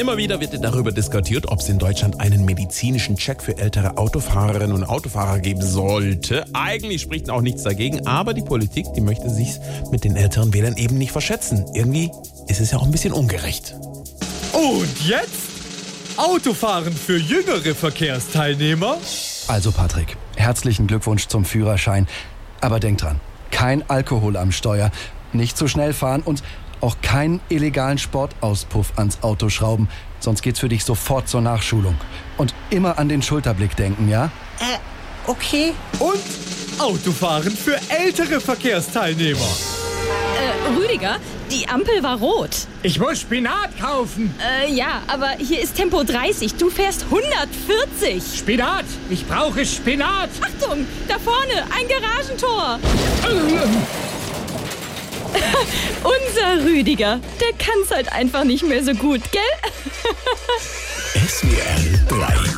Immer wieder wird darüber diskutiert, ob es in Deutschland einen medizinischen Check für ältere Autofahrerinnen und Autofahrer geben sollte. Eigentlich spricht auch nichts dagegen, aber die Politik, die möchte sich mit den älteren Wählern eben nicht verschätzen. Irgendwie ist es ja auch ein bisschen ungerecht. Und jetzt? Autofahren für jüngere Verkehrsteilnehmer? Also Patrick, herzlichen Glückwunsch zum Führerschein. Aber denk dran, kein Alkohol am Steuer, nicht zu schnell fahren und auch keinen illegalen Sportauspuff ans Auto schrauben, sonst geht's für dich sofort zur Nachschulung. Und immer an den Schulterblick denken, ja? Äh, okay. Und Autofahren für ältere Verkehrsteilnehmer. Äh, Rüdiger, die Ampel war rot. Ich muss Spinat kaufen. Äh, ja, aber hier ist Tempo 30. Du fährst 140. Spinat? Ich brauche Spinat. Achtung, da vorne, ein Garagentor. Unser Rüdiger, der kann's halt einfach nicht mehr so gut, gell? SWR 3